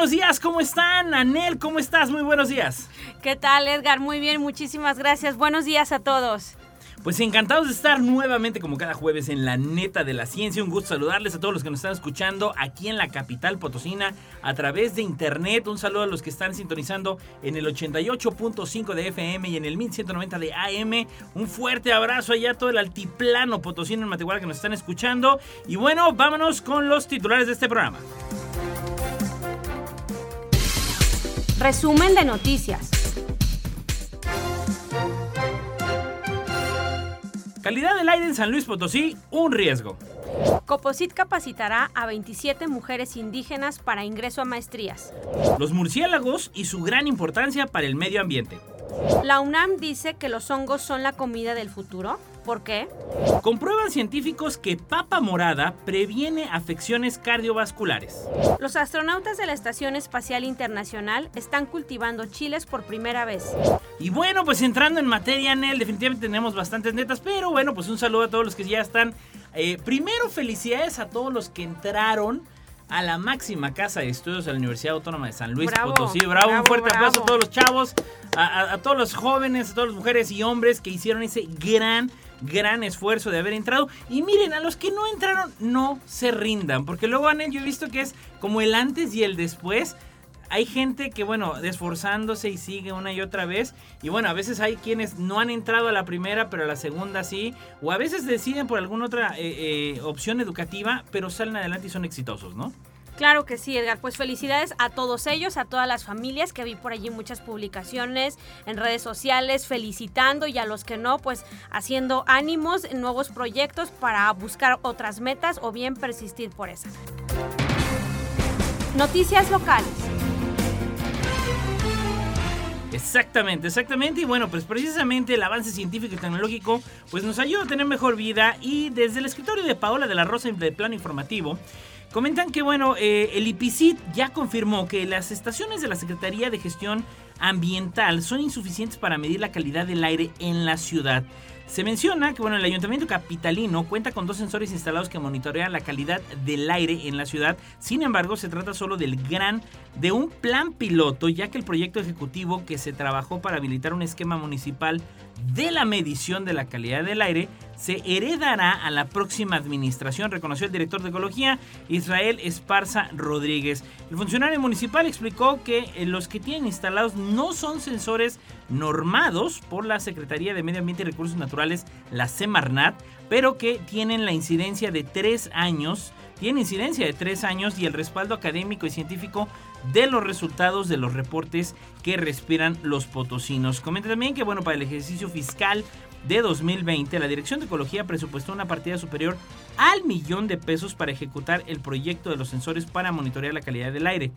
Buenos días, ¿cómo están? Anel, ¿cómo estás? Muy buenos días. ¿Qué tal, Edgar? Muy bien, muchísimas gracias. Buenos días a todos. Pues encantados de estar nuevamente como cada jueves en la neta de la ciencia. Un gusto saludarles a todos los que nos están escuchando aquí en la capital potosina a través de internet. Un saludo a los que están sintonizando en el 88.5 de FM y en el 1190 de AM. Un fuerte abrazo allá a todo el altiplano potosino en Matehuala que nos están escuchando. Y bueno, vámonos con los titulares de este programa. Resumen de noticias. Calidad del aire en San Luis Potosí, un riesgo. Coposit capacitará a 27 mujeres indígenas para ingreso a maestrías. Los murciélagos y su gran importancia para el medio ambiente. La UNAM dice que los hongos son la comida del futuro. ¿Por qué? Comprueban científicos que papa morada previene afecciones cardiovasculares. Los astronautas de la Estación Espacial Internacional están cultivando chiles por primera vez. Y bueno, pues entrando en materia, Nel, definitivamente tenemos bastantes netas, pero bueno, pues un saludo a todos los que ya están. Eh, primero, felicidades a todos los que entraron a la máxima casa de estudios de la Universidad Autónoma de San Luis Potosí. Bravo, un fuerte aplauso a todos los chavos, a, a todos los jóvenes, a todas las mujeres y hombres que hicieron ese gran gran esfuerzo de haber entrado. Y miren, a los que no entraron, no se rindan. Porque luego, Anel, yo he visto que es como el antes y el después. Hay gente que, bueno, esforzándose y sigue una y otra vez. Y bueno, a veces hay quienes no han entrado a la primera, pero a la segunda sí. O a veces deciden por alguna otra eh, eh, opción educativa, pero salen adelante y son exitosos, ¿no? Claro que sí, Edgar. Pues felicidades a todos ellos, a todas las familias que vi por allí muchas publicaciones en redes sociales felicitando y a los que no, pues haciendo ánimos en nuevos proyectos para buscar otras metas o bien persistir por esa. Noticias locales. Exactamente, exactamente. Y bueno, pues precisamente el avance científico y tecnológico pues nos ayuda a tener mejor vida y desde el escritorio de Paola de la Rosa de Plano Informativo Comentan que, bueno, eh, el IPICIT ya confirmó que las estaciones de la Secretaría de Gestión Ambiental son insuficientes para medir la calidad del aire en la ciudad. Se menciona que bueno, el Ayuntamiento Capitalino cuenta con dos sensores instalados que monitorean la calidad del aire en la ciudad. Sin embargo, se trata solo del gran de un plan piloto, ya que el proyecto ejecutivo que se trabajó para habilitar un esquema municipal de la medición de la calidad del aire se heredará a la próxima administración, reconoció el director de Ecología, Israel Esparza Rodríguez. El funcionario municipal explicó que eh, los que tienen instalados no son sensores normados por la Secretaría de Medio Ambiente y Recursos Naturales, la Semarnat, pero que tienen la incidencia de tres años tiene incidencia de tres años y el respaldo académico y científico de los resultados de los reportes que respiran los potosinos. Comenta también que, bueno, para el ejercicio fiscal de 2020, la Dirección de Ecología presupuestó una partida superior al millón de pesos para ejecutar el proyecto de los sensores para monitorear la calidad del aire,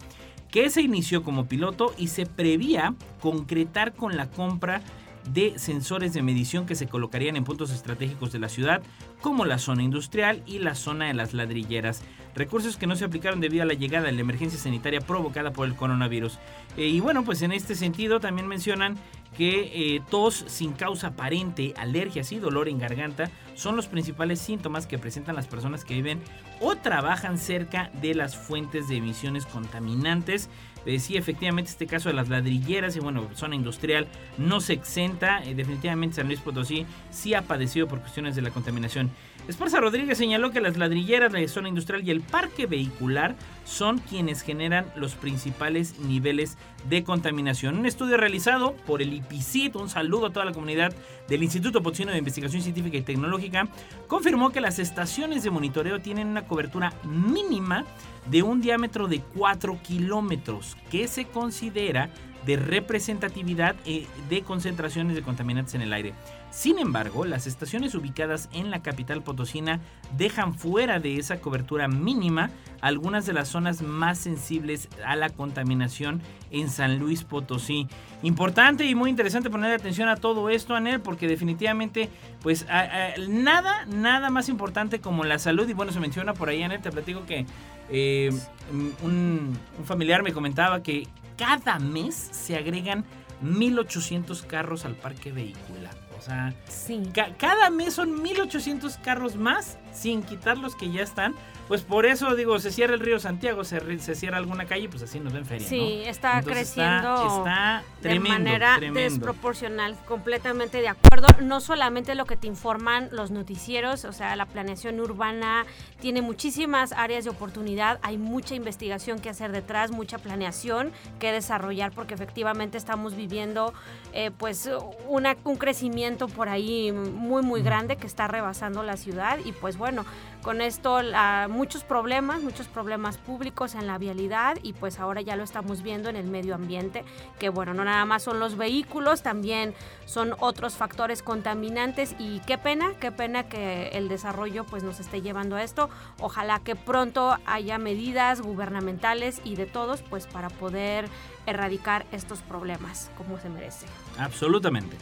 que se inició como piloto y se prevía concretar con la compra de sensores de medición que se colocarían en puntos estratégicos de la ciudad, como la zona industrial y la zona de las ladrilleras. Recursos que no se aplicaron debido a la llegada de la emergencia sanitaria provocada por el coronavirus. Eh, y bueno, pues en este sentido también mencionan que eh, tos sin causa aparente, alergias y dolor en garganta son los principales síntomas que presentan las personas que viven o trabajan cerca de las fuentes de emisiones contaminantes. Eh, sí, efectivamente, este caso de las ladrilleras y bueno, zona industrial no se exenta. Eh, definitivamente San Luis Potosí sí ha padecido por cuestiones de la contaminación. Esparza Rodríguez señaló que las ladrilleras, la zona industrial y el parque vehicular son quienes generan los principales niveles de contaminación. Un estudio realizado por el IPICIT, un saludo a toda la comunidad del Instituto Potosino de Investigación Científica y Tecnológica, confirmó que las estaciones de monitoreo tienen una cobertura mínima de un diámetro de 4 kilómetros, que se considera de representatividad eh, de concentraciones de contaminantes en el aire. Sin embargo, las estaciones ubicadas en la capital potosina dejan fuera de esa cobertura mínima algunas de las zonas más sensibles a la contaminación en San Luis Potosí. Importante y muy interesante poner atención a todo esto, Anel, porque definitivamente, pues nada, nada más importante como la salud. Y bueno, se menciona por ahí, Anel, te platico que eh, un, un familiar me comentaba que cada mes se agregan 1.800 carros al parque vehicular. O sea, cada mes son 1.800 carros más, sin quitar los que ya están. Pues por eso digo, se cierra el río Santiago, se, se cierra alguna calle, pues así nos ven feria. Sí, está creciendo está, de manera desproporcional, completamente de acuerdo. No solamente lo que te informan los noticieros, o sea, la planeación urbana tiene muchísimas áreas de oportunidad, hay mucha investigación que hacer detrás, mucha planeación que desarrollar, porque efectivamente estamos viviendo eh, pues una, un crecimiento por ahí muy, muy grande que está rebasando la ciudad y pues bueno, con esto la, muchos problemas, muchos problemas públicos en la vialidad y pues ahora ya lo estamos viendo en el medio ambiente, que bueno, no nada más son los vehículos, también son otros factores contaminantes y qué pena, qué pena que el desarrollo pues nos esté llevando a esto. Ojalá que pronto haya medidas gubernamentales y de todos pues para poder erradicar estos problemas como se merece. Absolutamente.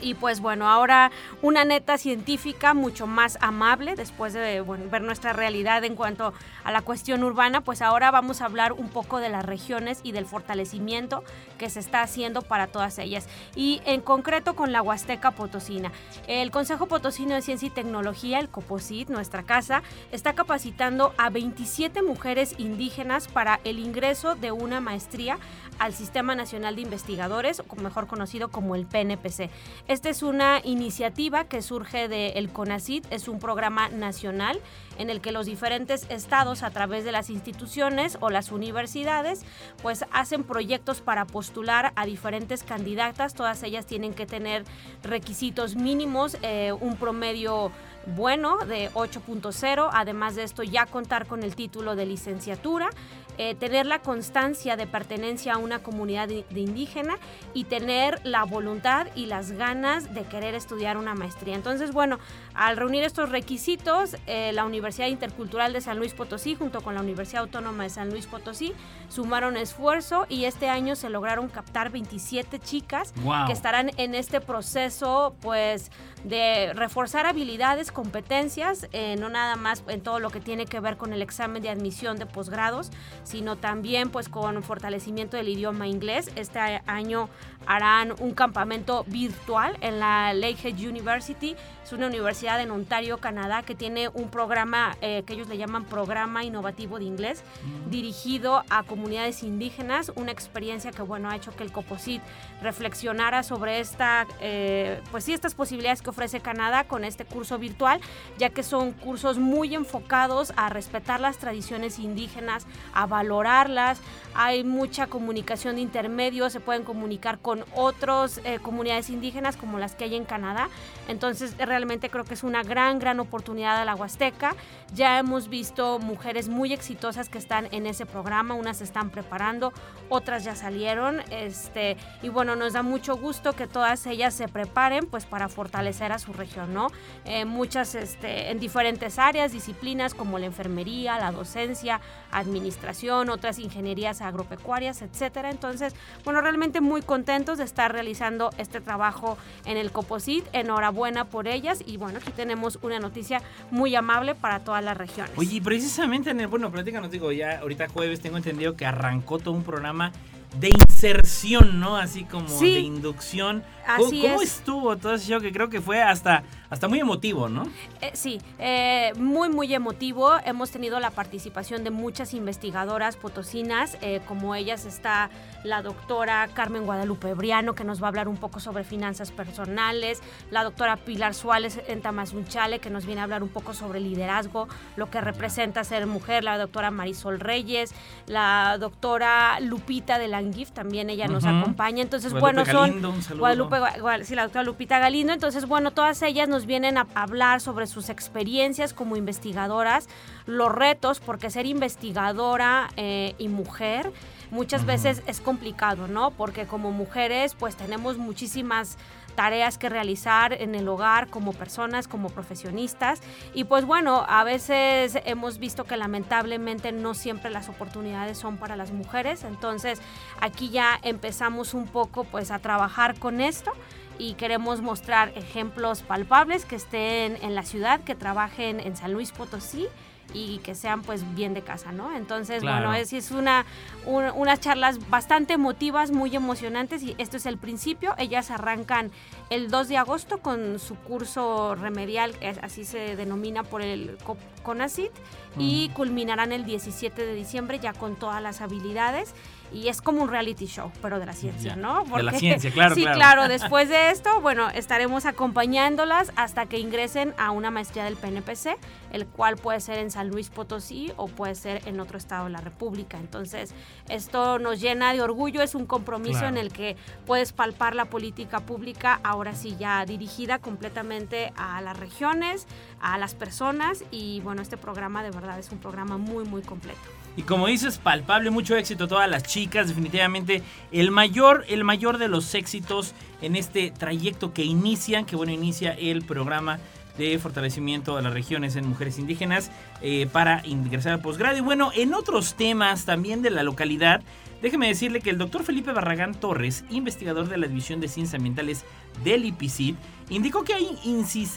Y pues bueno, ahora una neta científica mucho más amable después de ver nuestra realidad en cuanto a la cuestión urbana, pues ahora vamos a hablar un poco de las regiones y del fortalecimiento que se está haciendo para todas ellas. Y en concreto con la Huasteca Potosina. El Consejo Potosino de Ciencia y Tecnología, el COPOSIT, nuestra casa, está capacitando a 27 mujeres indígenas para el ingreso de una maestría al Sistema Nacional de Investigadores, mejor conocido como el PNPC. Esta es una iniciativa que surge del CONACIT, es un programa nacional en el que los diferentes estados a través de las instituciones o las universidades pues hacen proyectos para postular a diferentes candidatas, todas ellas tienen que tener requisitos mínimos, eh, un promedio bueno de 8.0, además de esto ya contar con el título de licenciatura eh, tener la constancia de pertenencia a una comunidad de, indígena y tener la voluntad y las ganas de querer estudiar una maestría. Entonces, bueno, al reunir estos requisitos, eh, la Universidad Intercultural de San Luis Potosí junto con la Universidad Autónoma de San Luis Potosí sumaron esfuerzo y este año se lograron captar 27 chicas que estarán en este proceso, pues, de reforzar habilidades, competencias, eh, no nada más en todo lo que tiene que ver con el examen de admisión de posgrados, sino también pues con fortalecimiento del idioma inglés. Este año harán un campamento virtual en la Lakehead University. Es una universidad en Ontario, Canadá, que tiene un programa eh, que ellos le llaman Programa Innovativo de Inglés, mm. dirigido a comunidades indígenas. Una experiencia que, bueno, ha hecho que el COPOSIT reflexionara sobre esta, eh, pues sí, estas posibilidades que ofrece Canadá con este curso virtual, ya que son cursos muy enfocados a respetar las tradiciones indígenas, a valorarlas. Hay mucha comunicación de intermedios, se pueden comunicar con otras eh, comunidades indígenas como las que hay en Canadá. Entonces realmente creo que es una gran, gran oportunidad a la Huasteca. Ya hemos visto mujeres muy exitosas que están en ese programa, unas se están preparando, otras ya salieron. Este, y bueno, nos da mucho gusto que todas ellas se preparen pues para fortalecer a su región, ¿no? Eh, muchas este, en diferentes áreas, disciplinas como la enfermería, la docencia, administración, otras ingenierías agropecuarias, etcétera. Entonces, bueno, realmente muy contentos de estar realizando este trabajo en el COPOSIT. Enhorabuena por y bueno, aquí tenemos una noticia muy amable para todas las regiones. Oye, precisamente en el, bueno, nos digo, ya ahorita jueves tengo entendido que arrancó todo un programa de inserción, ¿no? Así como de inducción. Así ¿Cómo, estuvo todo ese show? Que creo que fue hasta hasta muy emotivo, ¿no? Eh, sí, eh, muy, muy emotivo. Hemos tenido la participación de muchas investigadoras potosinas, eh, como ellas está la doctora Carmen Guadalupe Briano, que nos va a hablar un poco sobre finanzas personales, la doctora Pilar Suárez en Tamazunchale, que nos viene a hablar un poco sobre liderazgo, lo que representa ser mujer, la doctora Marisol Reyes, la doctora Lupita de la Langif, también ella nos acompaña. Entonces, bueno, son Guadalupe, sí, la doctora Lupita Galindo. Entonces, bueno, todas ellas nos vienen a hablar sobre sus experiencias como investigadoras, los retos, porque ser investigadora eh, y mujer muchas veces es complicado, ¿no? Porque como mujeres, pues tenemos muchísimas tareas que realizar en el hogar como personas, como profesionistas. Y pues bueno, a veces hemos visto que lamentablemente no siempre las oportunidades son para las mujeres. Entonces aquí ya empezamos un poco pues a trabajar con esto y queremos mostrar ejemplos palpables que estén en la ciudad, que trabajen en San Luis Potosí y que sean pues bien de casa, ¿no? Entonces, bueno, es, es una, unas charlas bastante emotivas, muy emocionantes y esto es el principio. Ellas arrancan el 2 de agosto con su curso remedial, así se denomina por el CONACIT, y culminarán el 17 de diciembre ya con todas las habilidades y es como un reality show, pero de la ciencia, ¿no? de la ciencia, claro. Sí, claro. Después de esto, bueno, estaremos acompañándolas hasta que ingresen a una maestría del PNPC, el cual puede ser en San Luis Potosí o puede ser en otro estado de la República. Entonces, esto nos llena de orgullo, es un compromiso en el que puedes palpar la política pública, ahora sí ya dirigida completamente a las regiones, a las personas y bueno, este programa de verdad es un programa muy, muy completo. Y como dices, palpable, mucho éxito a todas las chicas, definitivamente el mayor, el mayor de los éxitos en este trayecto que inician, que bueno, inicia el programa de fortalecimiento de las regiones en mujeres indígenas eh, para ingresar al posgrado. Y bueno, en otros temas también de la localidad, déjeme decirle que el doctor Felipe Barragán Torres, investigador de la División de Ciencias Ambientales del IPCID, indicó que hay,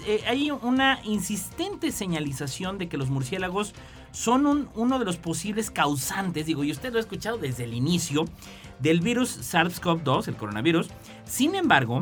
eh, hay una insistente señalización de que los murciélagos son uno de los posibles causantes, digo, y usted lo ha escuchado desde el inicio, del virus SARS-CoV-2, el coronavirus. Sin embargo,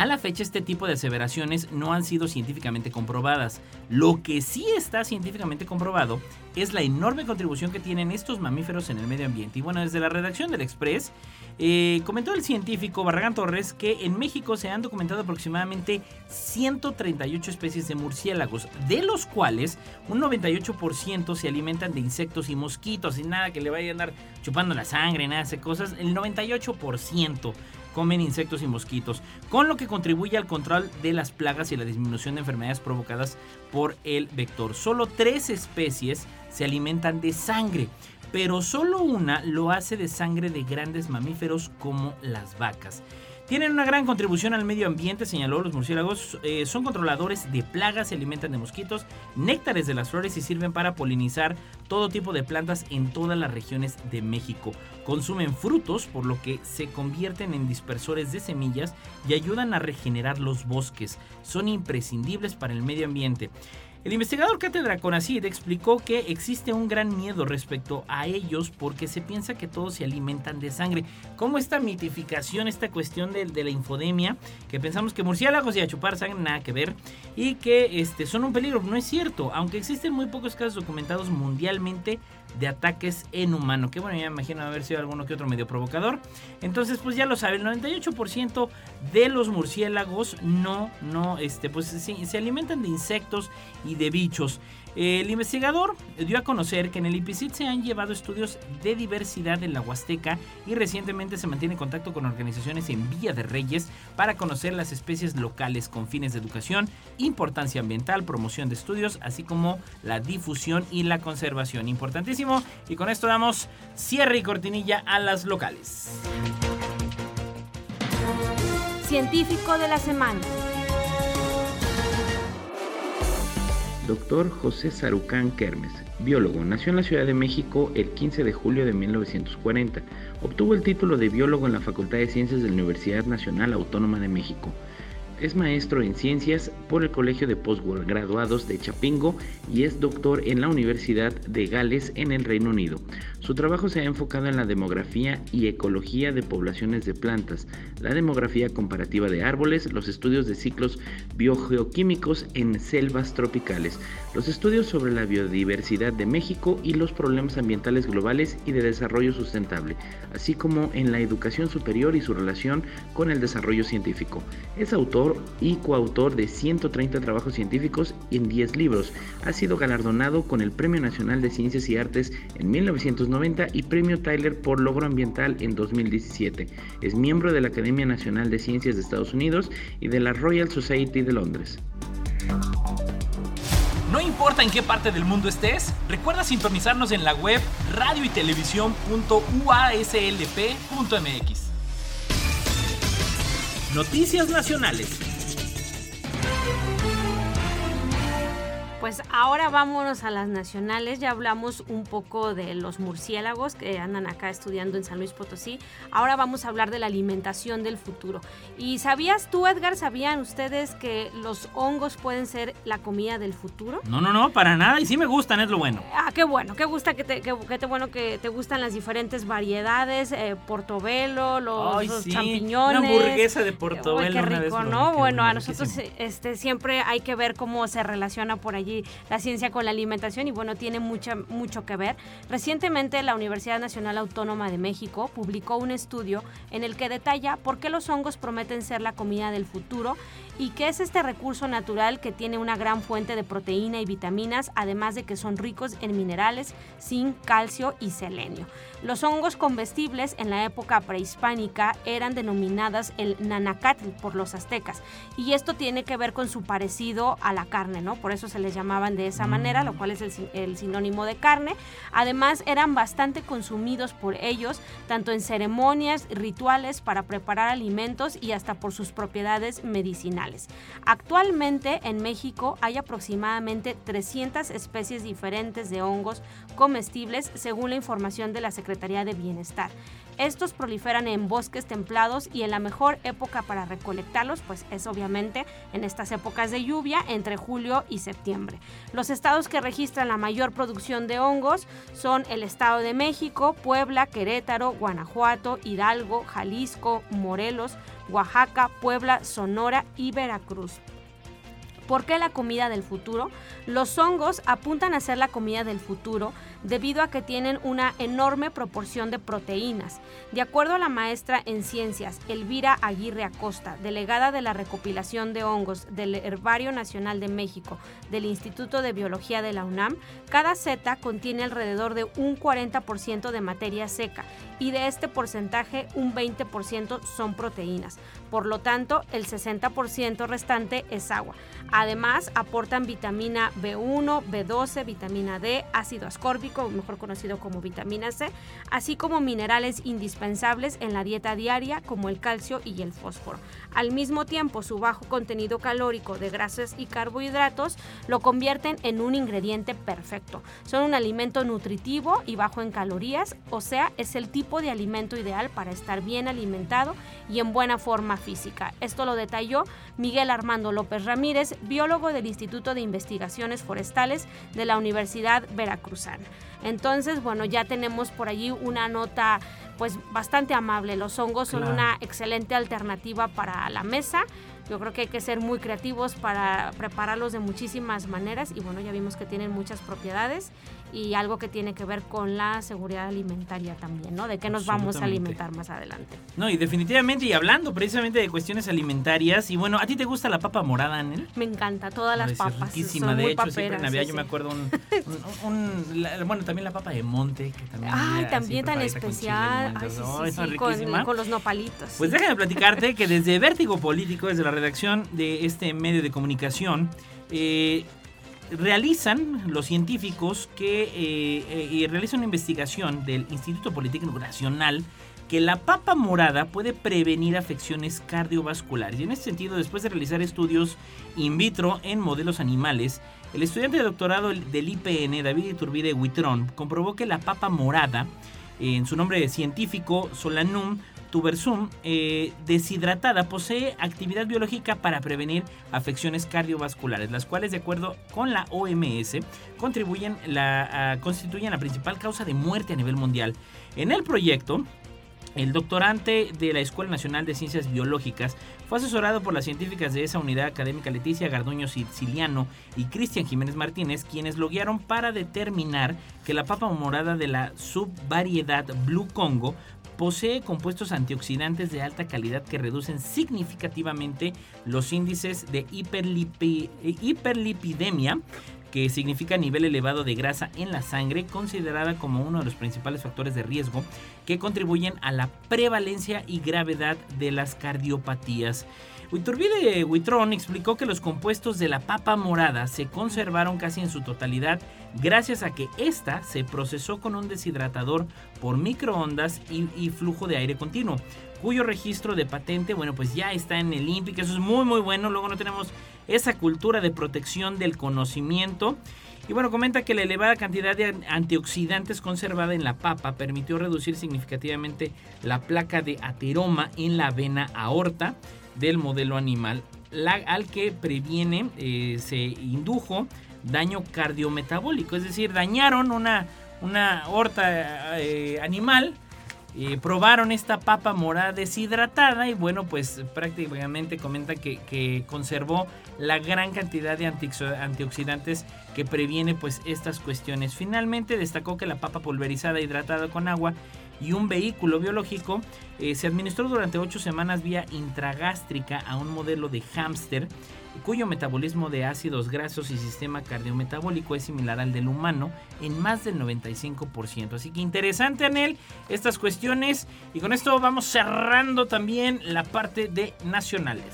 a la fecha este tipo de aseveraciones no han sido científicamente comprobadas. Lo que sí está científicamente comprobado es la enorme contribución que tienen estos mamíferos en el medio ambiente. Y bueno, desde la redacción del Express eh, comentó el científico Barragán Torres que en México se han documentado aproximadamente 138 especies de murciélagos, de los cuales un 98% se alimentan de insectos y mosquitos, y nada que le vaya a andar chupando la sangre, nada de cosas. El 98% comen insectos y mosquitos, con lo que contribuye al control de las plagas y la disminución de enfermedades provocadas por el vector. Solo tres especies se alimentan de sangre, pero solo una lo hace de sangre de grandes mamíferos como las vacas. Tienen una gran contribución al medio ambiente, señaló los murciélagos. Eh, son controladores de plagas, se alimentan de mosquitos, néctares de las flores y sirven para polinizar todo tipo de plantas en todas las regiones de México. Consumen frutos, por lo que se convierten en dispersores de semillas y ayudan a regenerar los bosques. Son imprescindibles para el medio ambiente. El investigador Cátedra Conacid explicó que existe un gran miedo respecto a ellos porque se piensa que todos se alimentan de sangre. Como esta mitificación, esta cuestión de, la infodemia, que pensamos que murciélagos y a chupar sangre nada que ver y que este, son un peligro. No es cierto, aunque existen muy pocos casos documentados mundialmente de ataques en humano. Que bueno, ya me imagino haber sido alguno que otro medio provocador. Entonces, pues ya lo saben, el 98% de los murciélagos no, no, este, pues se alimentan de insectos y de bichos. El investigador dio a conocer que en el IPCIT se han llevado estudios de diversidad en la Huasteca y recientemente se mantiene en contacto con organizaciones en Villa de Reyes para conocer las especies locales con fines de educación, importancia ambiental, promoción de estudios, así como la difusión y la conservación. Importantísimo. Y con esto damos cierre y cortinilla a las locales. Científico de la semana. Dr. José Sarucán Kermes, biólogo, nació en la Ciudad de México el 15 de julio de 1940. Obtuvo el título de biólogo en la Facultad de Ciencias de la Universidad Nacional Autónoma de México. Es maestro en ciencias por el Colegio de Postgraduados de Chapingo y es doctor en la Universidad de Gales en el Reino Unido. Su trabajo se ha enfocado en la demografía y ecología de poblaciones de plantas, la demografía comparativa de árboles, los estudios de ciclos biogeoquímicos en selvas tropicales, los estudios sobre la biodiversidad de México y los problemas ambientales globales y de desarrollo sustentable, así como en la educación superior y su relación con el desarrollo científico. Es autor y coautor de 130 trabajos científicos en 10 libros. Ha sido galardonado con el Premio Nacional de Ciencias y Artes en 1990 y Premio Tyler por Logro Ambiental en 2017. Es miembro de la Academia Nacional de Ciencias de Estados Unidos y de la Royal Society de Londres. No importa en qué parte del mundo estés, recuerda sintonizarnos en la web radio y televisión.uaslp.mx. Noticias Nacionales. Pues ahora vámonos a las nacionales. Ya hablamos un poco de los murciélagos que andan acá estudiando en San Luis Potosí. Ahora vamos a hablar de la alimentación del futuro. ¿Y sabías tú, Edgar, sabían ustedes que los hongos pueden ser la comida del futuro? No, no, no, para nada. Y sí me gustan, es lo bueno. Ah, qué bueno, qué gusta que te, qué, qué bueno que te gustan las diferentes variedades, eh, portobelo, los, Ay, los sí. champiñones. Una hamburguesa de portobelo. Uy, qué una vez rico, ¿no? Bueno, a nosotros este, siempre hay que ver cómo se relaciona por allí la ciencia con la alimentación y bueno, tiene mucha, mucho que ver. Recientemente la Universidad Nacional Autónoma de México publicó un estudio en el que detalla por qué los hongos prometen ser la comida del futuro y qué es este recurso natural que tiene una gran fuente de proteína y vitaminas, además de que son ricos en minerales, zinc, calcio y selenio. Los hongos comestibles en la época prehispánica eran denominadas el nanacatl por los aztecas y esto tiene que ver con su parecido a la carne, ¿no? Por eso se les llamaban de esa manera, lo cual es el, el sinónimo de carne. Además eran bastante consumidos por ellos, tanto en ceremonias, rituales para preparar alimentos y hasta por sus propiedades medicinales. Actualmente en México hay aproximadamente 300 especies diferentes de hongos comestibles según la información de la Secretaría de Bienestar. Estos proliferan en bosques templados y en la mejor época para recolectarlos pues es obviamente en estas épocas de lluvia entre julio y septiembre. Los estados que registran la mayor producción de hongos son el Estado de México, Puebla, Querétaro, Guanajuato, Hidalgo, Jalisco, Morelos, Oaxaca, Puebla, Sonora y Veracruz. ¿Por qué la comida del futuro? Los hongos apuntan a ser la comida del futuro debido a que tienen una enorme proporción de proteínas. De acuerdo a la maestra en ciencias Elvira Aguirre Acosta, delegada de la recopilación de hongos del Herbario Nacional de México del Instituto de Biología de la UNAM, cada seta contiene alrededor de un 40% de materia seca y de este porcentaje un 20% son proteínas. Por lo tanto, el 60% restante es agua. Además, aportan vitamina B1, B12, vitamina D, ácido ascórbico, mejor conocido como vitamina C, así como minerales indispensables en la dieta diaria como el calcio y el fósforo. Al mismo tiempo, su bajo contenido calórico de grasas y carbohidratos lo convierten en un ingrediente perfecto. Son un alimento nutritivo y bajo en calorías, o sea, es el tipo de alimento ideal para estar bien alimentado y en buena forma física. Esto lo detalló Miguel Armando López Ramírez, biólogo del Instituto de Investigaciones Forestales de la Universidad Veracruzana. Entonces, bueno, ya tenemos por allí una nota pues bastante amable. Los hongos son una excelente alternativa para la mesa. Yo creo que hay que ser muy creativos para prepararlos de muchísimas maneras y bueno, ya vimos que tienen muchas propiedades y algo que tiene que ver con la seguridad alimentaria también, ¿no? De qué nos vamos a alimentar más adelante. No, y definitivamente, y hablando precisamente de cuestiones alimentarias, y bueno, ¿a ti te gusta la papa morada, Anel? Me encanta todas las papas. riquísima, son de muy hecho, siempre en Navidad sí, yo me acuerdo un, un- un- la- bueno, también la papa de monte, que también Ay, también tan con especial. limón, Ay, sí, riquísima. con, con los nopalitos. Pues déjame platicarte que desde Vértigo Político, desde la redacción de este medio de comunicación, eh, realizan los científicos que eh, eh, realizan una investigación del Instituto Politécnico Nacional que la papa morada puede prevenir afecciones cardiovasculares. Y en este sentido, después de realizar estudios in vitro en modelos animales, el estudiante de doctorado del IPN, David Iturbide Huitrón, comprobó que la papa morada, en su nombre científico Solanum tubersum, eh, deshidratada, posee actividad biológica para prevenir afecciones cardiovasculares, las cuales, de acuerdo con la OMS, contribuyen la, constituyen la principal causa de muerte a nivel mundial. En el proyecto, el doctorante de la Escuela Nacional de Ciencias Biológicas fue asesorado por las científicas de esa unidad académica Leticia Garduño Siciliano y Cristian Jiménez Martínez, quienes lo guiaron para determinar que la papa morada de la subvariedad Blue Congo posee compuestos antioxidantes de alta calidad que reducen significativamente los índices de hiperlipidemia, que significa nivel elevado de grasa en la sangre, considerada como uno de los principales factores de riesgo que contribuyen a la prevalencia y gravedad de las cardiopatías. Iturbide Huitrón explicó que los compuestos de la papa morada se conservaron casi en su totalidad gracias a que ésta se procesó con un deshidratador por microondas y, flujo de aire continuo, cuyo registro de patente, bueno, pues ya está en el INPI, que eso es muy muy bueno, luego no tenemos esa cultura de protección del conocimiento. Y bueno, comenta que la elevada cantidad de antioxidantes conservada en la papa permitió reducir significativamente la placa de ateroma en la vena aorta del modelo animal, al que previene, eh, se indujo daño cardiometabólico, es decir, dañaron una, una horta eh, animal, eh, probaron esta papa morada deshidratada y bueno, pues prácticamente comenta que, que conservó la gran cantidad de antioxidantes que previene pues estas cuestiones. Finalmente destacó que la papa pulverizada hidratada con agua y un vehículo biológico eh, se administró durante ocho semanas vía intragástrica a un modelo de hámster cuyo metabolismo de ácidos grasos y sistema cardiometabólico es similar al del humano en más del 95%. Así que interesante, Anel, estas cuestiones. Y con esto vamos cerrando también la parte de nacionales.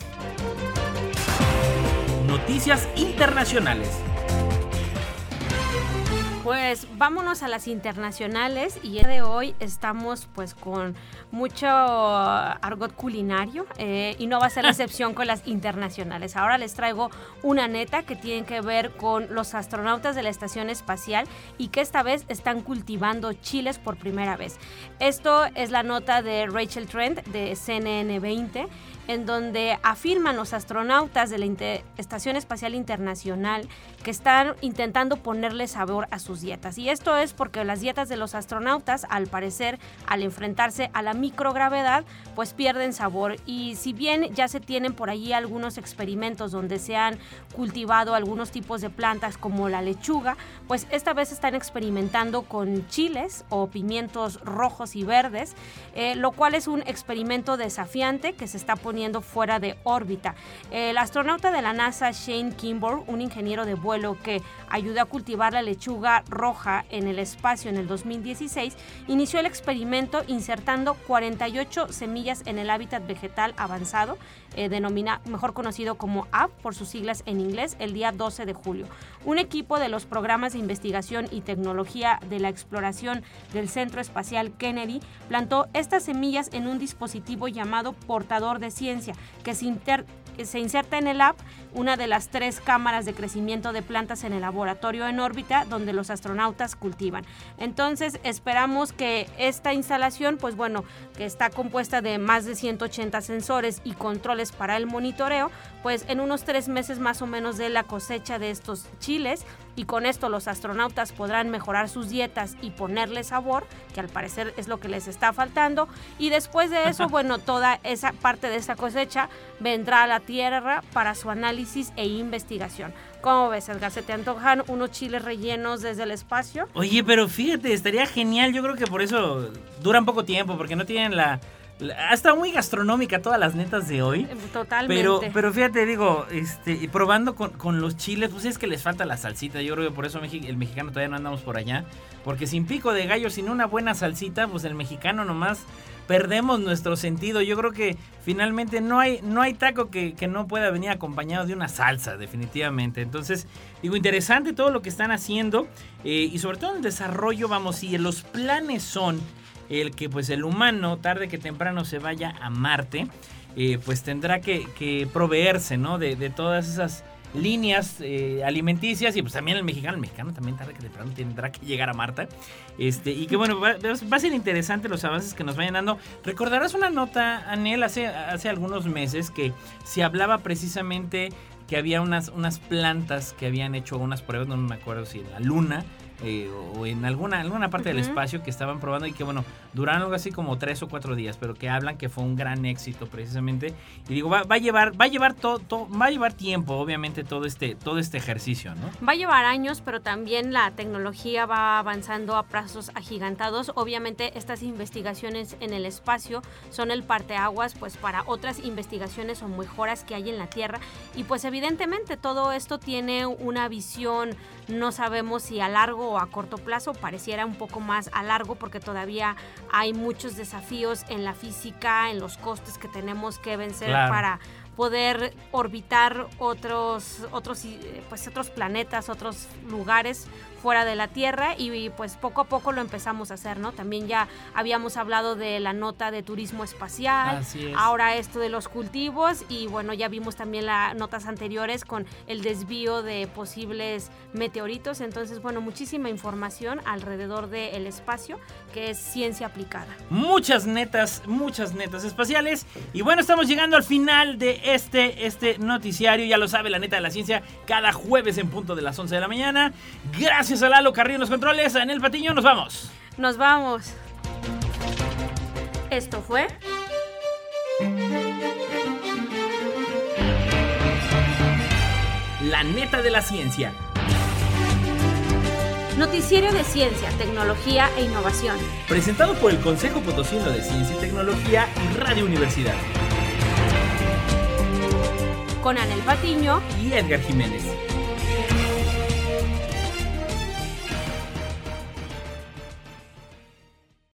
Noticias internacionales. Pues vámonos a las internacionales y el de hoy estamos pues con mucho argot culinario eh, y no va a ser la excepción con las internacionales. Ahora les traigo una neta que tiene que ver con los astronautas de la estación espacial y que esta vez están cultivando chiles por primera vez. Esto es la nota de Rachel Trent de CNN 20 en donde afirman los astronautas de la Estación Espacial Internacional que están intentando ponerle sabor a sus dietas. Y esto es porque las dietas de los astronautas, al parecer, al enfrentarse a la microgravedad, pues pierden sabor. Y si bien ya se tienen por allí algunos experimentos donde se han cultivado algunos tipos de plantas como la lechuga, pues esta vez están experimentando con chiles o pimientos rojos y verdes, eh, lo cual es un experimento desafiante que se está poniendo fuera de órbita. El astronauta de la NASA, Shane Kimball, un ingeniero de vuelo que ayudó a cultivar la lechuga roja en el espacio en el 2016, inició el experimento insertando 48 semillas en el hábitat vegetal avanzado, eh, denomina, mejor conocido como AP por sus siglas en inglés, el día 12 de julio. Un equipo de los programas de investigación y tecnología de la exploración del Centro Espacial Kennedy plantó estas semillas en un dispositivo llamado portador de que se se inserta en el app una de las tres cámaras de crecimiento de plantas en el laboratorio en órbita donde los astronautas cultivan. Entonces esperamos que esta instalación, pues bueno, que está compuesta de más de 180 sensores y controles para el monitoreo, pues en unos tres meses más o menos de la cosecha de estos chiles y con esto los astronautas podrán mejorar sus dietas y ponerle sabor, que al parecer es lo que les está faltando. Y después de eso, bueno, toda esa parte de esa cosecha vendrá a la Tierra para su análisis e investigación. ¿Cómo ves, Edgar? ¿Se te antojan unos chiles rellenos desde el espacio? Oye, pero fíjate, estaría genial. Yo creo que por eso duran poco tiempo, porque no tienen la ha estado muy gastronómica todas las netas de hoy. Totalmente. Pero, pero fíjate, digo, este, probando con, los chiles, pues es que les falta la salsita. Yo creo que por eso el mexicano todavía no andamos por allá. Porque sin pico de gallo, sin una buena salsita, pues el mexicano nomás perdemos nuestro sentido. Yo creo que finalmente no hay, no hay taco que, no pueda venir acompañado de una salsa, definitivamente. Entonces, digo, interesante todo lo que están haciendo. Eh, y sobre todo en el desarrollo, vamos, si los planes son el que pues el humano tarde que temprano se vaya a Marte, eh, pues tendrá que, proveerse, ¿no? De, todas esas líneas eh, alimenticias y pues también el mexicano, el mexicano también tarde que temprano tendrá que llegar a Marte. Este, y que bueno, va, a ser interesante los avances que nos vayan dando. Recordarás una nota, Anel, hace, hace algunos meses que se hablaba precisamente que había unas, unas plantas que habían hecho unas pruebas, no me acuerdo si en la luna, eh, o en alguna, alguna parte del Ujú. espacio que estaban probando y que bueno, duraron algo así como tres o cuatro días, pero que hablan que fue un gran éxito precisamente. Y digo, va, va a llevar, va a llevar todo, todo- va a llevar tiempo, obviamente, todo este, todo este ejercicio, ¿no? Va a llevar años, pero también la tecnología va avanzando a plazos agigantados. Obviamente estas investigaciones en el espacio son el parteaguas pues para otras investigaciones o mejoras que hay en la Tierra y pues evidentemente todo esto tiene una visión no sabemos si a largo o a corto plazo, pareciera un poco más a largo porque todavía hay muchos desafíos en la física, en los costes que tenemos que vencer Claro. para poder orbitar otros otros eh, pues otros planetas, otros lugares fuera de la Tierra y pues poco a poco lo empezamos a hacer, ¿no? También ya habíamos hablado de la nota de turismo espacial, Así es. ahora esto de los cultivos y bueno, ya vimos también las notas anteriores con el desvío de posibles meteoritos, entonces bueno, muchísima información alrededor del espacio que es ciencia aplicada. Muchas netas, muchas netas espaciales. Y bueno, estamos llegando al final de este, este noticiario. Ya lo sabe, la neta de la ciencia, cada jueves en punto de las 11 de la mañana. Gracias a Lalo Carrillo en los controles. En el patiño, nos vamos. Nos vamos. Esto fue La neta de la ciencia. Noticiero de Ciencia, Tecnología e Innovación. Presentado por el Consejo Potosino de Ciencia y Tecnología y Radio Universidad. Con Anel Patiño Y Edgar Jiménez.